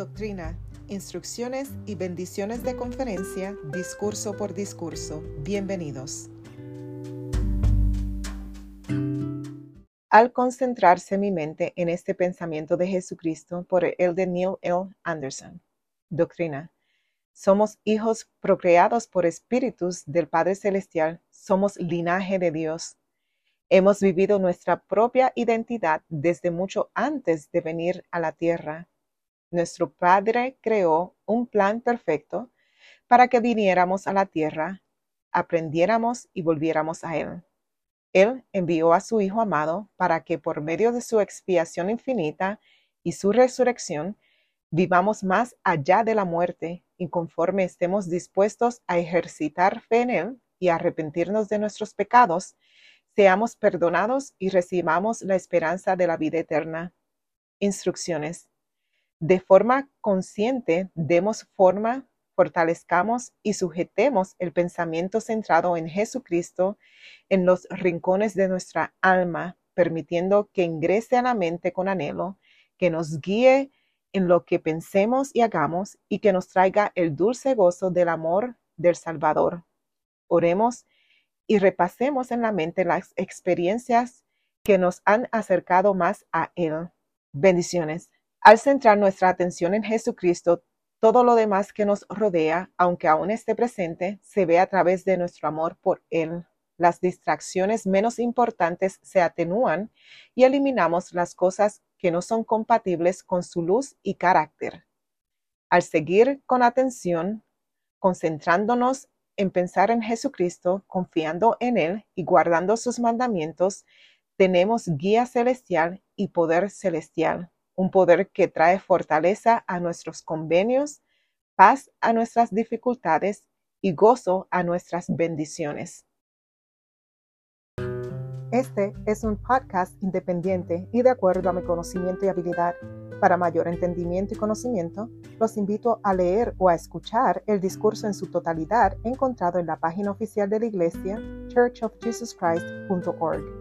Doctrina, instrucciones y bendiciones de conferencia, discurso por discurso. Bienvenidos. Al concentrarse mi mente en este pensamiento de Jesucristo por el de Neil L. Anderson. Doctrina. Somos hijos procreados por espíritus del Padre Celestial, somos linaje de Dios. Hemos vivido nuestra propia identidad desde mucho antes de venir a la tierra nuestro Padre creó un plan perfecto para que viniéramos a la tierra, aprendiéramos y volviéramos a Él. Él envió a su Hijo amado para que por medio de su expiación infinita y su resurrección vivamos más allá de la muerte y conforme estemos dispuestos a ejercitar fe en Él y arrepentirnos de nuestros pecados, seamos perdonados y recibamos la esperanza de la vida eterna. Instrucciones de forma consciente demos forma, fortalezcamos y sujetemos el pensamiento centrado en Jesucristo en los rincones de nuestra alma, permitiendo que ingrese a la mente con anhelo, que nos guíe en lo que pensemos y hagamos y que nos traiga el dulce gozo del amor del Salvador. Oremos y repasemos en la mente las experiencias que nos han acercado más a Él. Bendiciones. Al centrar nuestra atención en Jesucristo, todo lo demás que nos rodea, aunque aún esté presente, se ve a través de nuestro amor por Él. Las distracciones menos importantes se atenúan y eliminamos las cosas que no son compatibles con su luz y carácter. Al seguir con atención, concentrándonos en pensar en Jesucristo, confiando en Él y guardando sus mandamientos, tenemos guía celestial y poder celestial un poder que trae fortaleza a nuestros convenios, paz a nuestras dificultades y gozo a nuestras bendiciones. Este es un podcast independiente y de acuerdo a mi conocimiento y habilidad. Para mayor entendimiento y conocimiento, los invito a leer o a escuchar el discurso en su totalidad encontrado en la página oficial de la iglesia churchofjesuschrist.org.